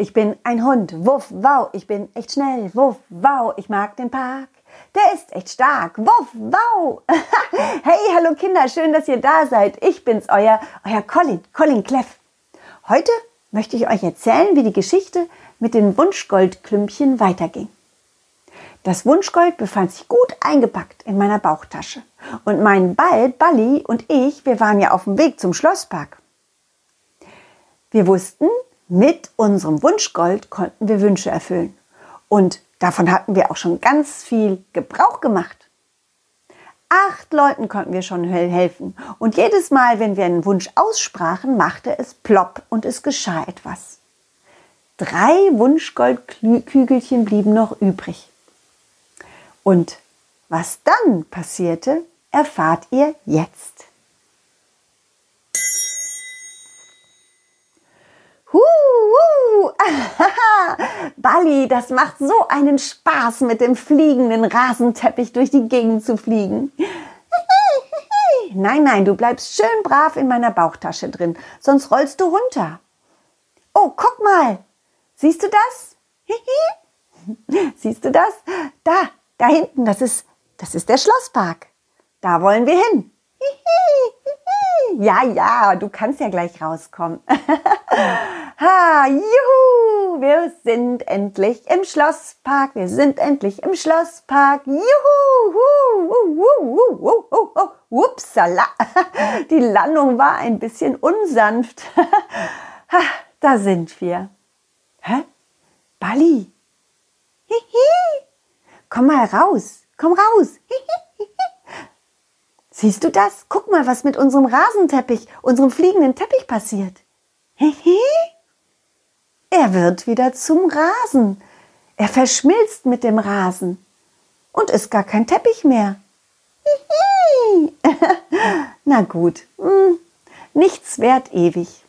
ich bin ein Hund. Wuff, wow, ich bin echt schnell. Wuff, wow, ich mag den Park. Der ist echt stark. Wuff, wow. hey, hallo Kinder, schön, dass ihr da seid. Ich bin's, euer, euer Colin, Colin Cleff. Heute möchte ich euch erzählen, wie die Geschichte mit den Wunschgoldklümpchen weiterging. Das Wunschgold befand sich gut eingepackt in meiner Bauchtasche. Und mein Ball, Balli und ich, wir waren ja auf dem Weg zum Schlosspark. Wir wussten, mit unserem Wunschgold konnten wir Wünsche erfüllen. Und davon hatten wir auch schon ganz viel Gebrauch gemacht. Acht Leuten konnten wir schon helfen. Und jedes Mal, wenn wir einen Wunsch aussprachen, machte es plopp und es geschah etwas. Drei Wunschgoldkügelchen blieben noch übrig. Und was dann passierte, erfahrt ihr jetzt. Bali, das macht so einen Spaß, mit dem fliegenden Rasenteppich durch die Gegend zu fliegen. Nein, nein, du bleibst schön brav in meiner Bauchtasche drin, sonst rollst du runter. Oh, guck mal. Siehst du das? Siehst du das? Da, da hinten, das ist, das ist der Schlosspark. Da wollen wir hin. Ja, ja, du kannst ja gleich rauskommen. ha, juhu, wir sind endlich im Schlosspark. Wir sind endlich im Schlosspark. Juhu, hu, hu, hu, hu, hu. Upsala. Die Landung war ein bisschen unsanft. ha, da sind wir. Hä? Bali. Hihi. Komm mal raus. Komm raus. Siehst du das? Guck mal, was mit unserem Rasenteppich, unserem fliegenden Teppich passiert. Er wird wieder zum Rasen. Er verschmilzt mit dem Rasen und ist gar kein Teppich mehr. Na gut, hm, nichts wert ewig.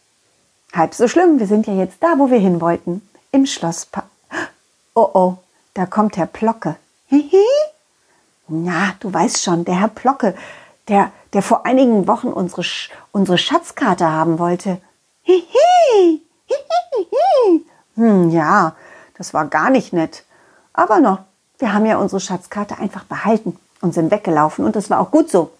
Halb so schlimm, wir sind ja jetzt da, wo wir hin wollten, im Schlosspark. Oh oh, da kommt Herr Plocke. Na, du weißt schon, der Herr Plocke, der, der vor einigen Wochen unsere, unsere Schatzkarte haben wollte. Hm, ja, das war gar nicht nett. Aber noch, wir haben ja unsere Schatzkarte einfach behalten und sind weggelaufen und das war auch gut so.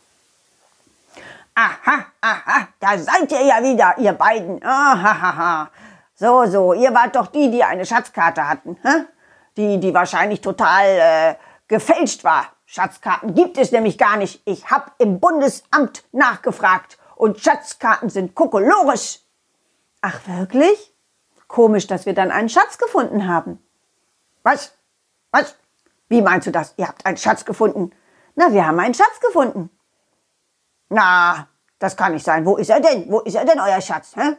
Aha, aha, da seid ihr ja wieder, ihr beiden. Ahaha. So, so, ihr wart doch die, die eine Schatzkarte hatten, hä? Die, die wahrscheinlich total äh, gefälscht war. Schatzkarten gibt es nämlich gar nicht. Ich habe im Bundesamt nachgefragt und Schatzkarten sind kokolores. Ach wirklich? Komisch, dass wir dann einen Schatz gefunden haben. Was? Was? Wie meinst du das? Ihr habt einen Schatz gefunden? Na, wir haben einen Schatz gefunden. Na, das kann nicht sein. Wo ist er denn? Wo ist er denn, euer Schatz? Hä?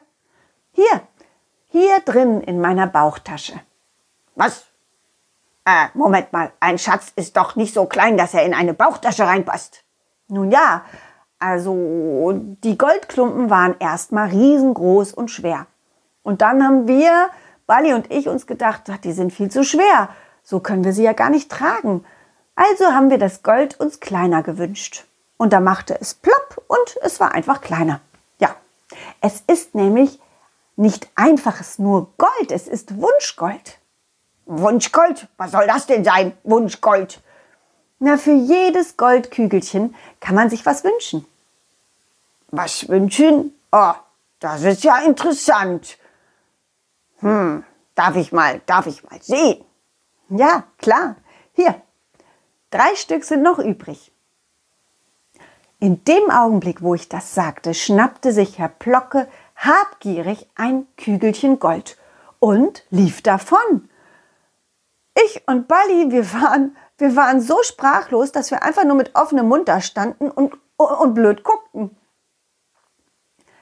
Hier, hier drin in meiner Bauchtasche. Was? Äh, Moment mal, ein Schatz ist doch nicht so klein, dass er in eine Bauchtasche reinpasst. Nun ja, also die Goldklumpen waren erstmal riesengroß und schwer. Und dann haben wir, Bali und ich, uns gedacht, die sind viel zu schwer. So können wir sie ja gar nicht tragen. Also haben wir das Gold uns kleiner gewünscht. Und da machte es plopp und es war einfach kleiner. Ja, es ist nämlich nicht einfaches nur Gold, es ist Wunschgold. Wunschgold? Was soll das denn sein? Wunschgold? Na, für jedes Goldkügelchen kann man sich was wünschen. Was wünschen? Oh, das ist ja interessant. Hm, darf ich mal, darf ich mal sehen? Ja, klar. Hier, drei Stück sind noch übrig. In dem Augenblick, wo ich das sagte, schnappte sich Herr Plocke habgierig ein Kügelchen Gold und lief davon. Ich und Bali, wir waren, wir waren so sprachlos, dass wir einfach nur mit offenem Mund da standen und, und blöd guckten.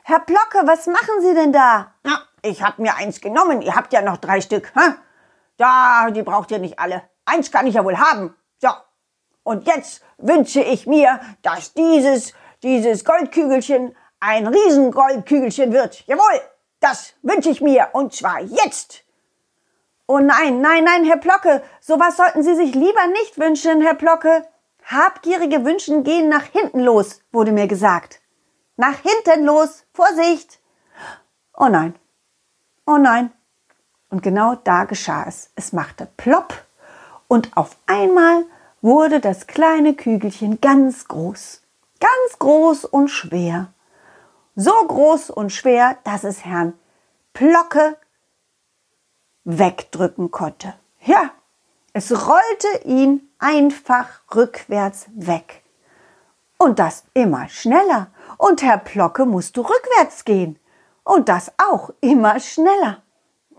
Herr Plocke, was machen Sie denn da? Na, ich hab mir eins genommen. Ihr habt ja noch drei Stück. Hä? Da, die braucht ihr nicht alle. Eins kann ich ja wohl haben. So. Und jetzt wünsche ich mir, dass dieses, dieses Goldkügelchen ein Riesengoldkügelchen wird. Jawohl, das wünsche ich mir. Und zwar jetzt. Oh nein, nein, nein, Herr Plocke, sowas sollten Sie sich lieber nicht wünschen, Herr Plocke. Habgierige Wünschen gehen nach hinten los, wurde mir gesagt. Nach hinten los, Vorsicht! Oh nein, oh nein, Und genau da geschah es. Es machte plopp und auf einmal wurde das kleine Kügelchen ganz groß. Ganz groß und schwer. So groß und schwer, dass es Herrn Plocke wegdrücken konnte. Ja, es rollte ihn einfach rückwärts weg. Und das immer schneller. Und Herr Plocke musste rückwärts gehen. Und das auch immer schneller.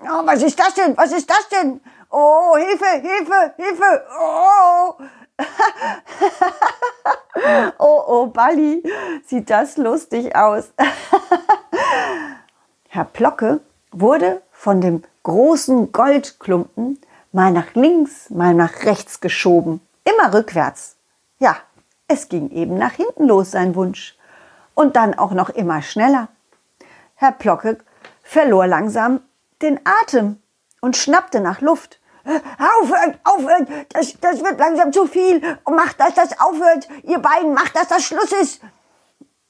Oh, was ist das denn? Was ist das denn? Oh, Hilfe, Hilfe, Hilfe. Oh. oh, oh, Balli, sieht das lustig aus. Herr Plocke wurde von dem großen Goldklumpen mal nach links, mal nach rechts geschoben. Immer rückwärts. Ja, es ging eben nach hinten los, sein Wunsch. Und dann auch noch immer schneller. Herr Plocke verlor langsam den Atem und schnappte nach Luft. Aufhört, aufhört, das, das wird langsam zu viel. Macht, dass das aufhört. Ihr beiden, macht, dass das Schluss ist.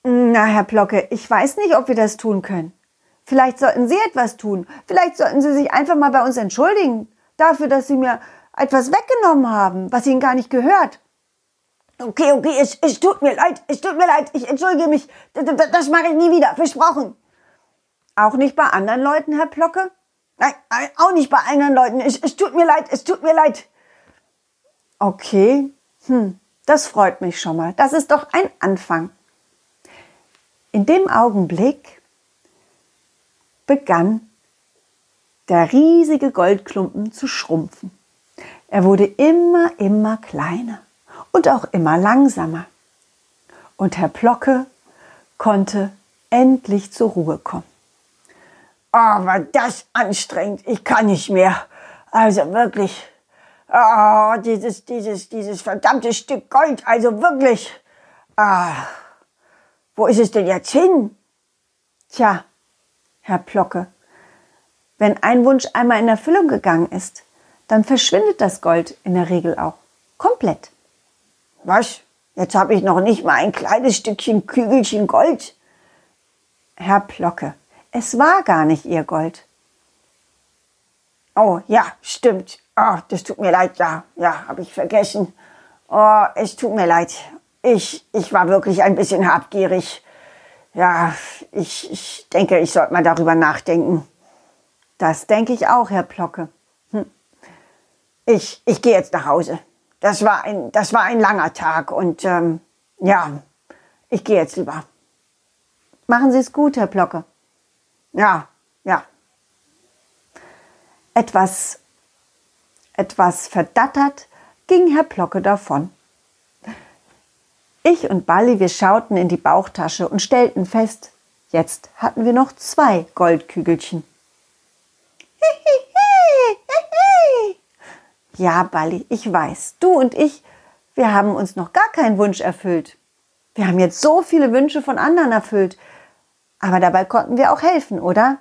Na, Herr Plocke, ich weiß nicht, ob wir das tun können. Vielleicht sollten Sie etwas tun. Vielleicht sollten Sie sich einfach mal bei uns entschuldigen dafür, dass Sie mir etwas weggenommen haben, was Ihnen gar nicht gehört. Okay, okay, es, es tut mir leid, es tut mir leid, ich entschuldige mich. Das, das mache ich nie wieder, versprochen. Auch nicht bei anderen Leuten, Herr Plocke? Nein, auch nicht bei anderen Leuten. Es, es tut mir leid, es tut mir leid. Okay, hm, das freut mich schon mal. Das ist doch ein Anfang. In dem Augenblick begann der riesige Goldklumpen zu schrumpfen. Er wurde immer, immer kleiner und auch immer langsamer. Und Herr Plocke konnte endlich zur Ruhe kommen. Oh, war das anstrengend. Ich kann nicht mehr. Also wirklich. Oh, dieses, dieses, dieses verdammte Stück Gold. Also wirklich. Ah, wo ist es denn jetzt hin? Tja, Herr Plocke, wenn ein Wunsch einmal in Erfüllung gegangen ist, dann verschwindet das Gold in der Regel auch. Komplett. Was? Jetzt habe ich noch nicht mal ein kleines Stückchen Kügelchen Gold. Herr Plocke, es war gar nicht ihr Gold. Oh, ja, stimmt. Oh, das tut mir leid, ja, ja, habe ich vergessen. Oh, es tut mir leid. Ich, ich war wirklich ein bisschen habgierig. Ja, ich, ich denke, ich sollte mal darüber nachdenken. Das denke ich auch, Herr Plocke. Hm. Ich, ich gehe jetzt nach Hause. Das war ein, das war ein langer Tag und ähm, ja, ich gehe jetzt lieber. Machen Sie es gut, Herr Plocke. Ja, ja. Etwas, etwas verdattert ging Herr Plocke davon. Ich und Balli, wir schauten in die Bauchtasche und stellten fest, jetzt hatten wir noch zwei Goldkügelchen. Ja, Balli, ich weiß, du und ich, wir haben uns noch gar keinen Wunsch erfüllt. Wir haben jetzt so viele Wünsche von anderen erfüllt. Aber dabei konnten wir auch helfen, oder?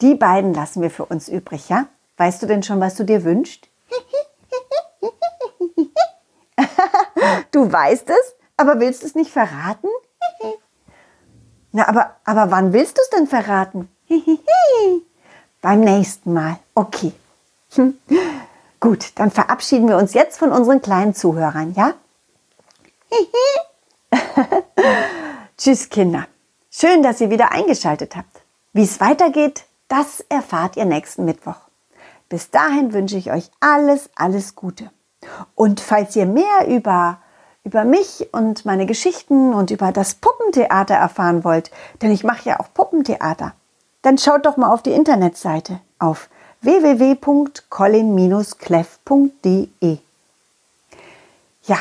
Die beiden lassen wir für uns übrig, ja? Weißt du denn schon, was du dir wünschst? Du weißt es, aber willst es nicht verraten? Na, aber, aber wann willst du es denn verraten? Beim nächsten Mal. Okay. Hm. Gut, dann verabschieden wir uns jetzt von unseren kleinen Zuhörern, ja? Tschüss, Kinder. Schön, dass ihr wieder eingeschaltet habt. Wie es weitergeht, das erfahrt ihr nächsten Mittwoch. Bis dahin wünsche ich euch alles, alles Gute. Und falls ihr mehr über, über mich und meine Geschichten und über das Puppentheater erfahren wollt, denn ich mache ja auch Puppentheater, dann schaut doch mal auf die Internetseite auf www.colin-cleff.de. Ja,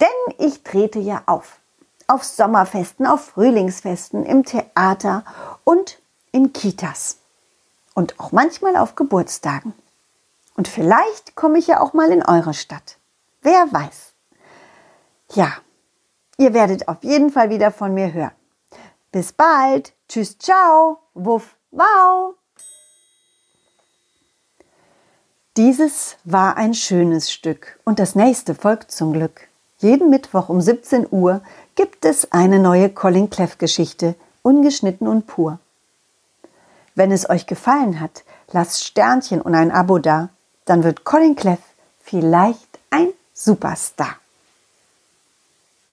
denn ich trete ja auf auf Sommerfesten, auf Frühlingsfesten, im Theater und in Kitas. Und auch manchmal auf Geburtstagen. Und vielleicht komme ich ja auch mal in eure Stadt. Wer weiß. Ja, ihr werdet auf jeden Fall wieder von mir hören. Bis bald. Tschüss, ciao. Wuff, wow. Dieses war ein schönes Stück und das nächste folgt zum Glück. Jeden Mittwoch um 17 Uhr gibt es eine neue Colin Cleff Geschichte, ungeschnitten und pur. Wenn es euch gefallen hat, lasst Sternchen und ein Abo da. Dann wird Colin Cleff vielleicht ein Superstar.